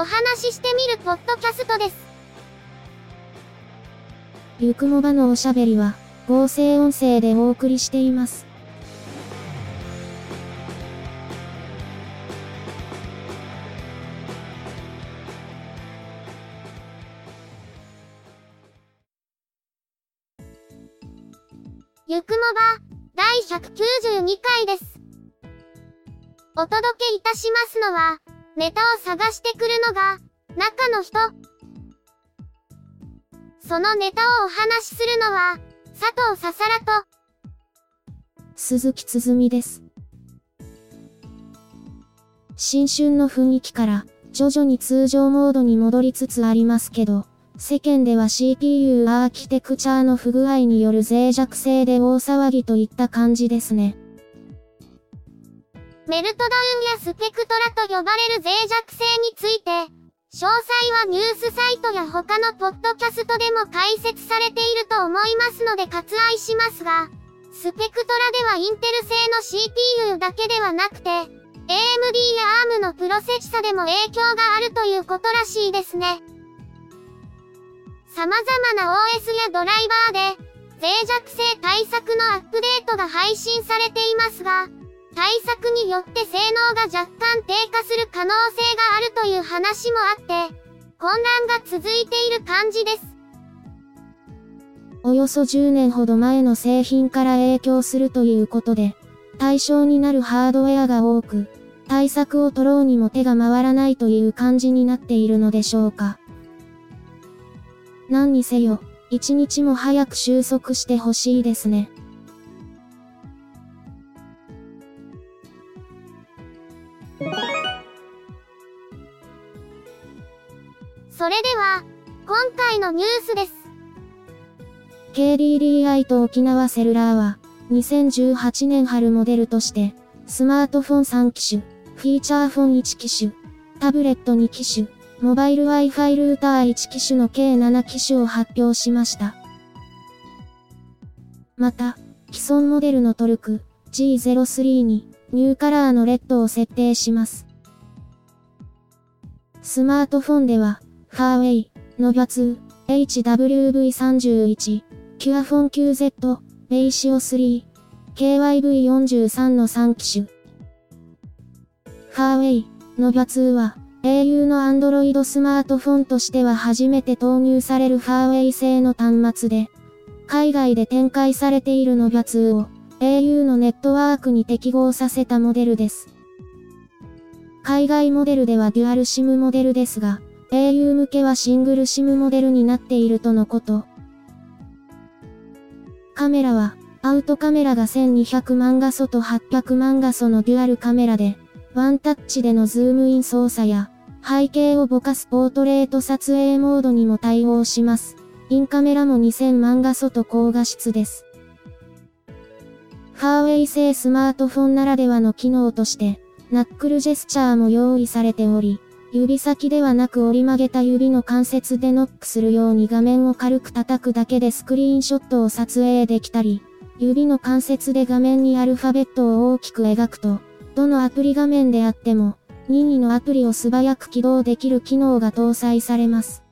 お話ししてみるポッドキャストです。ゆくもばのおしゃべりは、合成音声でお送りしています。ゆくもば、第192回です。お届けいたしますのは、ネタを探してくるのが、中の人。そのネタをお話しするのは、佐藤ささらと、鈴木つづみです。新春の雰囲気から、徐々に通常モードに戻りつつありますけど、世間では CPU アーキテクチャの不具合による脆弱性で大騒ぎといった感じですね。メルトダウンやスペクトラと呼ばれる脆弱性について、詳細はニュースサイトや他のポッドキャストでも解説されていると思いますので割愛しますが、スペクトラではインテル製の CPU だけではなくて、AMD や ARM のプロセッサでも影響があるということらしいですね。様々な OS やドライバーで、脆弱性対策のアップデートが配信されていますが、対策によって性能が若干低下する可能性があるという話もあって、混乱が続いている感じです。およそ10年ほど前の製品から影響するということで、対象になるハードウェアが多く、対策を取ろうにも手が回らないという感じになっているのでしょうか。何にせよ、一日も早く収束してほしいですね。それでは、今回のニュースです。KDDI と沖縄セルラーは、2018年春モデルとして、スマートフォン3機種、フィーチャーフォン1機種、タブレット2機種、モバイル Wi-Fi ルーター1機種の計7機種を発表しました。また、既存モデルのトルク G03 にニューカラーのレッドを設定します。スマートフォンでは、ファーウェイ、ノビャ2、HWV31、キュアフォン QZ、レイシオ3、KYV43 の3機種。ファーウェイ、ノビャ2は、au の Android スマートフォンとしては初めて投入されるファーウェイ製の端末で、海外で展開されているノビャ2を au のネットワークに適合させたモデルです。海外モデルではデュアル SIM モデルですが、au 向けはシングル SIM モデルになっているとのこと。カメラは、アウトカメラが1200万画素と800万画素のデュアルカメラで、ワンタッチでのズームイン操作や、背景をぼかすポートレート撮影モードにも対応します。インカメラも2000万画素と高画質です。ファーウェイ製スマートフォンならではの機能として、ナックルジェスチャーも用意されており、指先ではなく折り曲げた指の関節でノックするように画面を軽く叩くだけでスクリーンショットを撮影できたり、指の関節で画面にアルファベットを大きく描くと、どのアプリ画面であっても、任意のアプリを素早く起動できる機能が搭載されます。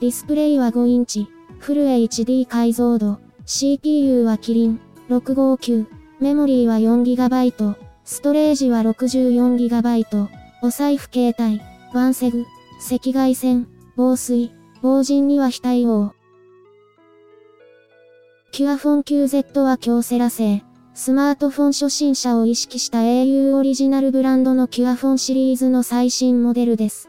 ディスプレイは5インチ、フル HD 解像度、CPU は Kirin 659、メモリーは 4GB、ストレージは 64GB、おサイフケータイ、ワンセグ、赤外線、防水、防塵には非対応。 Qua phone QZ は京セラ製。スマートフォン初心者を意識した au オリジナルブランドの Qua phone シリーズの最新モデルです。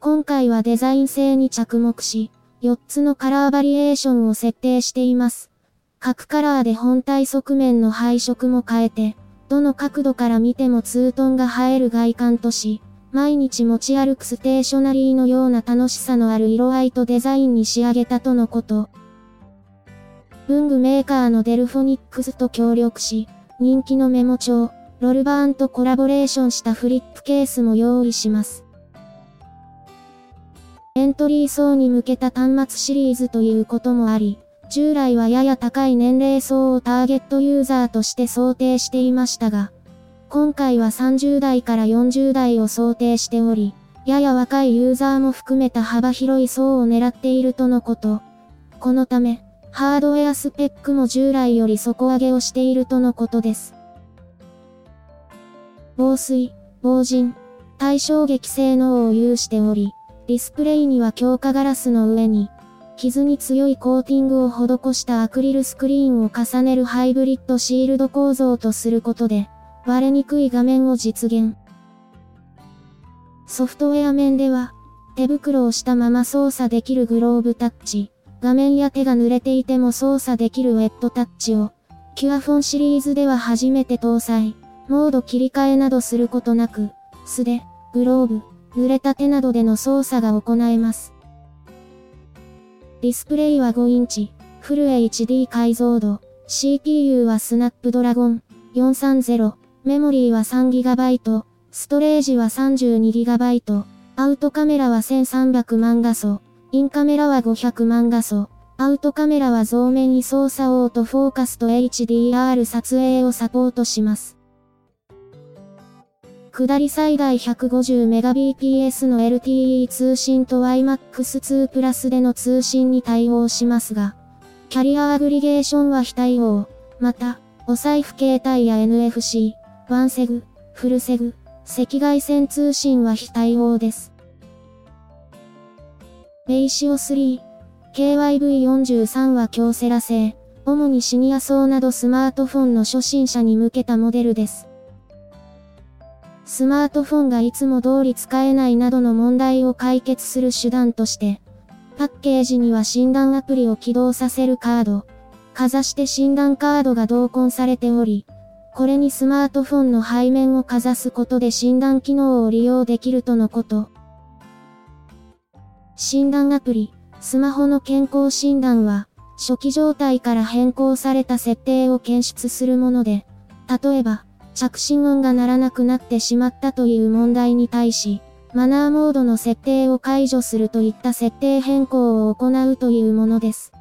今回はデザイン性に着目し、4つのカラーバリエーションを設定しています。各カラーで本体側面の配色も変えて、どの角度から見てもツートンが映える外観とし、毎日持ち歩くステーショナリーのような楽しさのある色合いとデザインに仕上げたとのこと。文具メーカーのデルフォニックスと協力し、人気のメモ帳、ロルバーンとコラボレーションしたフリップケースも用意します。エントリー層に向けた端末シリーズということもあり、従来はやや高い年齢層をターゲットユーザーとして想定していましたが、今回は30代から40代を想定しており、やや若いユーザーも含めた幅広い層を狙っているとのこと。このため、ハードウェアスペックも従来より底上げをしているとのことです。防水、防塵、対衝撃性能を有しており、ディスプレイには強化ガラスの上に、傷に強いコーティングを施したアクリルスクリーンを重ねるハイブリッドシールド構造とすることで、割れにくい画面を実現。ソフトウェア面では、手袋をしたまま操作できるグローブタッチ、画面や手が濡れていても操作できるウェットタッチを、Qua phone シリーズでは初めて搭載、モード切り替えなどすることなく、素手、グローブ、濡れた手などでの操作が行えます。ディスプレイは5インチ、フル HD 解像度、CPU は Snapdragon 430、メモリーは 3GB、ストレージは 32GB、アウトカメラは1300万画素、インカメラは500万画素、アウトカメラは増面位操作オートフォーカスと HDR 撮影をサポートします。下り最大 150Mbps の LTE 通信と YMAX2 プラスでの通信に対応しますが、キャリアアグリゲーションは非対応。また、お財布携帯や NFC、ワンセグ、フルセグ、赤外線通信は非対応です。レイシオ3、KYV43 は京セラ製、主にシニア層などスマートフォンの初心者に向けたモデルです。スマートフォンがいつも通り使えないなどの問題を解決する手段として、パッケージには診断アプリを起動させるカード、かざして診断カードが同梱されており、これにスマートフォンの背面をかざすことで診断機能を利用できるとのこと。診断アプリ、スマホの健康診断は、初期状態から変更された設定を検出するもので、例えば、着信音が鳴らなくなってしまったという問題に対し、マナーモードの設定を解除するといった設定変更を行うというものです。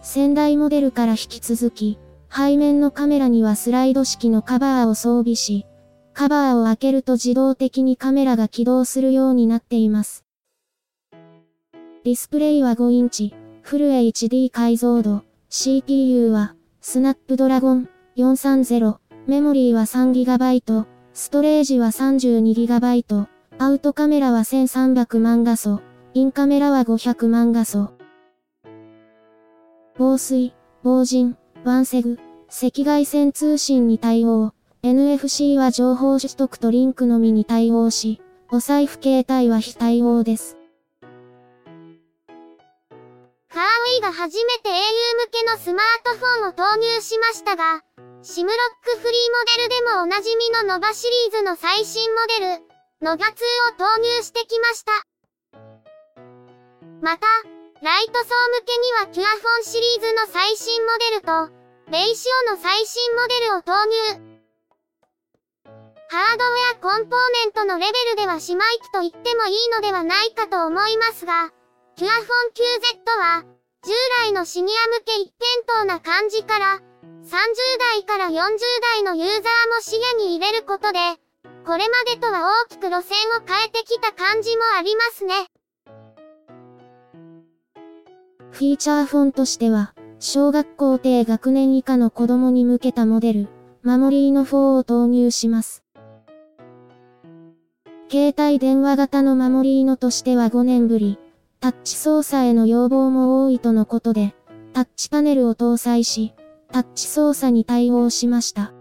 先代モデルから引き続き、背面のカメラにはスライド式のカバーを装備し、カバーを開けると自動的にカメラが起動するようになっています。ディスプレイは5インチ、フル HD 解像度、CPU は、スナップドラゴン430、メモリーは 3GB、ストレージは 32GB、アウトカメラは1300万画素、インカメラは500万画素。防水、防塵、ワンセグ、赤外線通信に対応。NFC は情報取得とリンクのみに対応し、お財布携帯は非対応です。カーウィが初めて au 向けのスマートフォンを投入しましたが、シムロックフリーモデルでもおなじみのノバシリーズの最新モデル、ノバ2を投入してきました。また、ライト層向けにはキュアフォンシリーズの最新モデルと、レイシオの最新モデルを投入。ハードウェアコンポーネントのレベルでは姉妹機と言ってもいいのではないかと思いますが、キュアフォン QZ は、従来のシニア向け一辺倒な感じから、30代から40代のユーザーも視野に入れることで、これまでとは大きく路線を変えてきた感じもありますね。フィーチャーフォンとしては、小学校低学年以下の子供に向けたモデル、マモリーノ4を投入します。携帯電話型のマモリーノとしては5年ぶり、タッチ操作への要望も多いとのことで、タッチパネルを搭載し、タッチ操作に対応しました。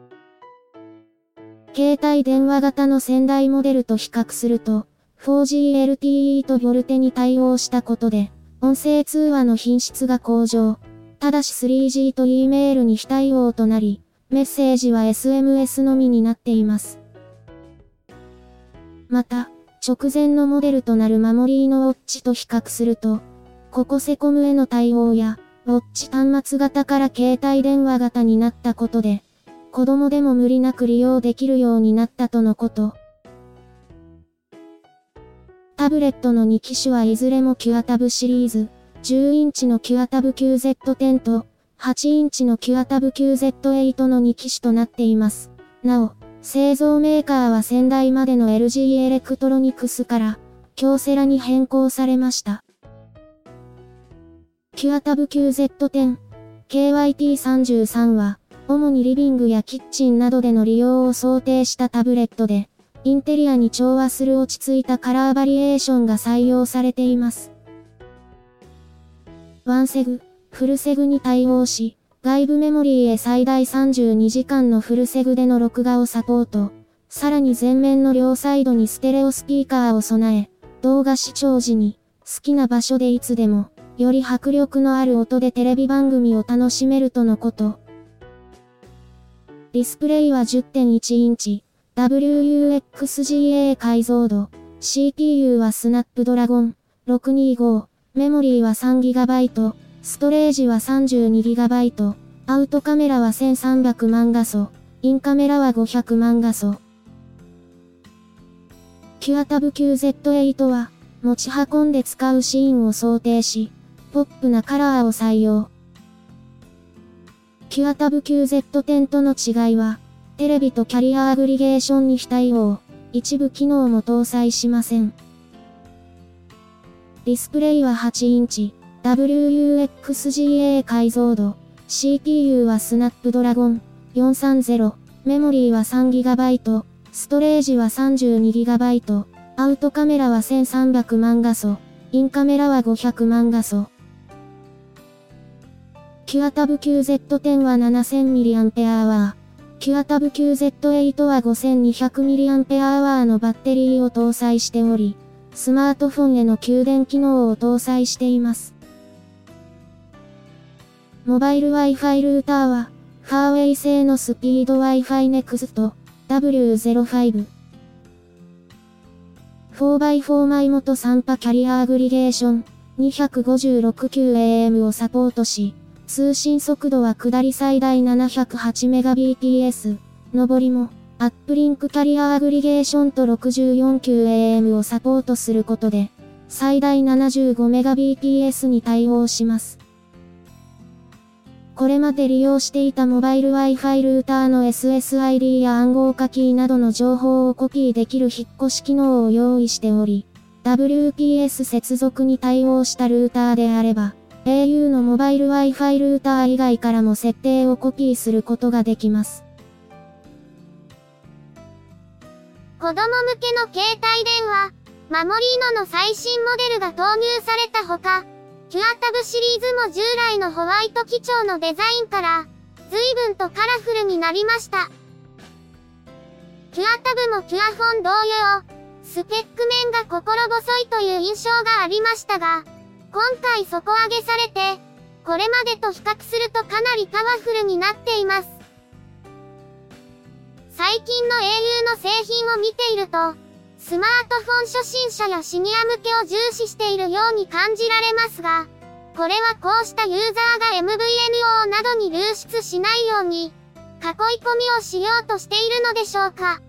携帯電話型の先代モデルと比較すると、4G LTE とボルテに対応したことで、音声通話の品質が向上。ただし 3G と E メールに非対応となり、メッセージは SMS のみになっています。また、直前のモデルとなるマモリーノウォッチと比較すると、ココセコムへの対応や、ウォッチ端末型から携帯電話型になったことで、子供でも無理なく利用できるようになったとのこと。タブレットの2機種はいずれも Qua tab シリーズ、10インチのキュアタブ QZ10 と、8インチのキュアタブ QZ8 の2機種となっています。なお、製造メーカーは先代までの LG エレクトロニクスから、京セラに変更されました。 Qua tab QZ10、KYT33 は、主にリビングやキッチンなどでの利用を想定したタブレットで、インテリアに調和する落ち着いたカラーバリエーションが採用されています。ワンセグ、フルセグに対応し、外部メモリーへ最大32時間のフルセグでの録画をサポート。さらに前面の両サイドにステレオスピーカーを備え、動画視聴時に、好きな場所でいつでも、より迫力のある音でテレビ番組を楽しめるとのこと。ディスプレイは10.1インチ、WUXGA 解像度、CPU はスナップドラゴン。625、メモリーは 3GB、ストレージは 32GB、アウトカメラは1300万画素、インカメラは500万画素。キュアタブ QZ8 は、持ち運んで使うシーンを想定し、ポップなカラーを採用。キュアタブ QZ10 との違いは、テレビとキャリアアグリゲーションに非対応、一部機能も搭載しません。ディスプレイは8インチ、WUXGA 解像度、CPU はスナップドラゴン。430、メモリーは 3GB、ストレージは 32GB、アウトカメラは1300万画素、インカメラは500万画素。キュアタブ QZ10 は 7000mAh。キュアタブ QZ8 は 5200mAh のバッテリーを搭載しており、スマートフォンへの給電機能を搭載しています。モバイル Wi-Fi ルーターは、ファーウェイ製のスピード Wi-Fi Next W05。4x4 枚元3波キャリアアグリゲーション 256QAM をサポートし、通信速度は下り最大 708Mbps、上りも、アップリンクキャリアアグリゲーションと 64QAM をサポートすることで、最大 75Mbps に対応します。これまで利用していたモバイル Wi-Fi ルーターの SSID や暗号化キーなどの情報をコピーできる引っ越し機能を用意しており、WPS 接続に対応したルーターであれば、au のモバイル Wi-Fi ルーター以外からも設定をコピーすることができます。子供向けの携帯電話、マモリーノの最新モデルが投入されたほか、キュアタブシリーズも従来のホワイト基調のデザインから、随分とカラフルになりました。キュアタブもキュアフォン同様、スペック面が心細いという印象がありましたが、今回底上げされて、これまでと比較するとかなりパワフルになっています。最近の au の製品を見ていると、スマートフォン初心者やシニア向けを重視しているように感じられますが、これはこうしたユーザーが MVNO などに流出しないように、囲い込みをしようとしているのでしょうか。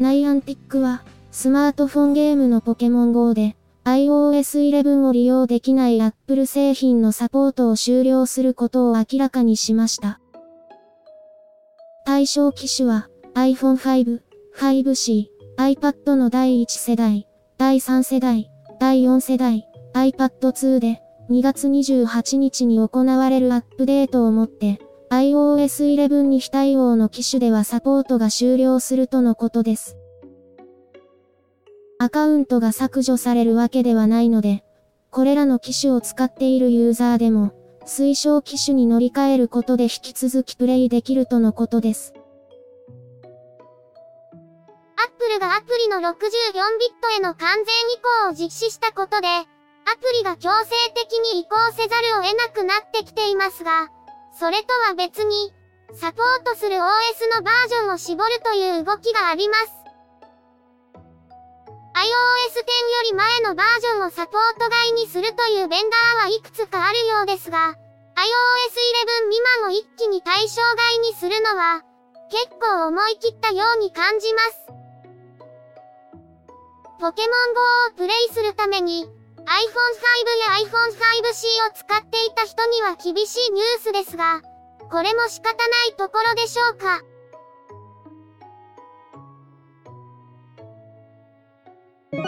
ナイアンティックは、スマートフォンゲームのポケモン GO で、iOS 11を利用できない Apple 製品のサポートを終了することを明らかにしました。対象機種は iPhone 5、5C、iPad の第1世代、第3世代、第4世代、iPad 2で2月28日に行われるアップデートをもって iOS 11に非対応の機種ではサポートが終了するとのことです。アカウントが削除されるわけではないので、これらの機種を使っているユーザーでも、推奨機種に乗り換えることで引き続きプレイできるとのことです。アップルがアプリの64ビットへの完全移行を実施したことで、アプリが強制的に移行せざるを得なくなってきていますが、それとは別に、サポートする OS のバージョンを絞るという動きがあります。iOS 10より前のバージョンをサポート外にするというベンダーはいくつかあるようですが、iOS 11未満を一気に対象外にするのは、結構思い切ったように感じます。ポケモン GO をプレイするために、iPhone 5や iPhone 5C を使っていた人には厳しいニュースですが、これも仕方ないところでしょうか？今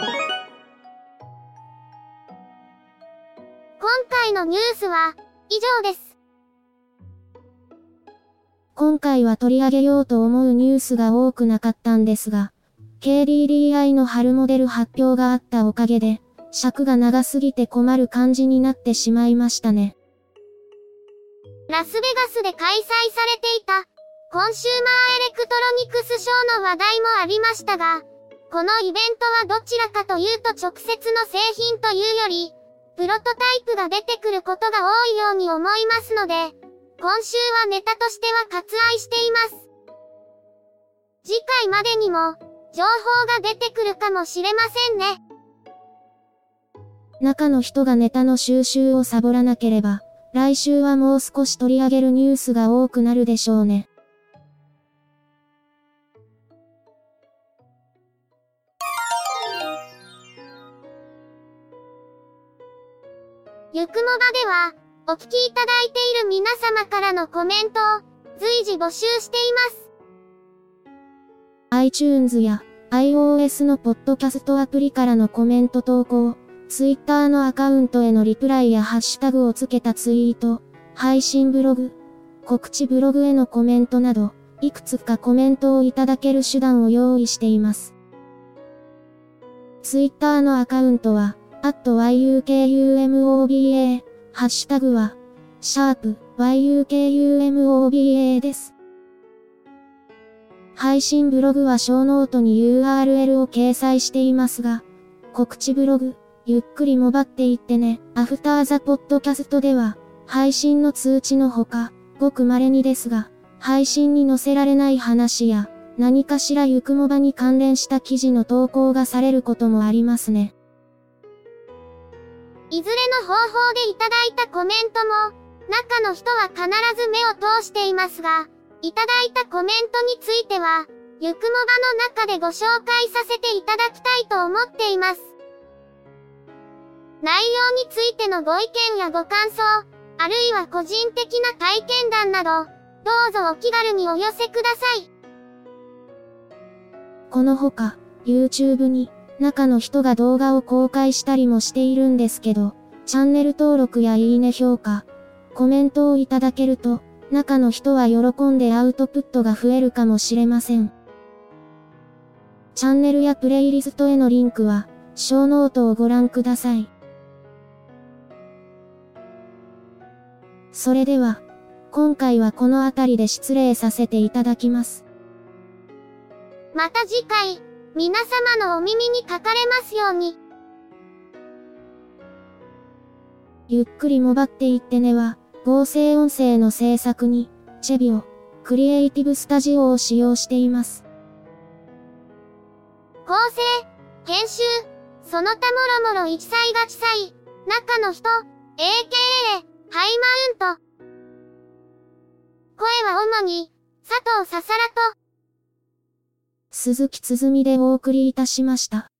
回のニュースは以上です。今回は取り上げようと思うニュースが多くなかったんですが、KDDI の春モデル発表があったおかげで、尺が長すぎて困る感じになってしまいましたね。ラスベガスで開催されていた、 Consumer Electronics Show の話題もありましたが、このイベントはどちらかというと直接の製品というより、プロトタイプが出てくることが多いように思いますので、今週はネタとしては割愛しています。次回までにも、情報が出てくるかもしれませんね。中の人がネタの収集をサボらなければ、来週はもう少し取り上げるニュースが多くなるでしょうね。ゆくもばでは、お聞きいただいている皆様からのコメントを随時募集しています。iTunes や iOS のポッドキャストアプリからのコメント投稿、Twitter のアカウントへのリプライやハッシュタグをつけたツイート、配信ブログ、告知ブログへのコメントなど、いくつかコメントをいただける手段を用意しています。Twitter のアカウントは、yukumoba、ハッシュタグは、シャープ yukumoba です。配信ブログはショーノートに URL を掲載していますが、告知ブログ、ゆっくりもばっていってね。 After the Podcast では、配信の通知のほか、ごく稀にですが、配信に載せられない話や、何かしらゆくもばに関連した記事の投稿がされることもありますね。いずれの方法でいただいたコメントも、中の人は必ず目を通していますが、いただいたコメントについては、ゆくもばの中でご紹介させていただきたいと思っています。内容についてのご意見やご感想、あるいは個人的な体験談など、どうぞお気軽にお寄せください。このほか、YouTube に中の人が動画を公開したりもしているんですけど、チャンネル登録やいいね評価、コメントをいただけると、中の人は喜んでアウトプットが増えるかもしれません。チャンネルやプレイリストへのリンクは、ショーノートをご覧ください。それでは、今回はこの辺りで失礼させていただきます。また次回。皆様のお耳にかかれますように。ゆっくりもばっていってねは、合成音声の制作に、チェビオ、クリエイティブスタジオを使用しています。構成、編集、その他もろもろ一切が地裁、中の人、AKA、ハイマウント。声は主に、佐藤ささらと、鈴木つづみでお送りいたしました。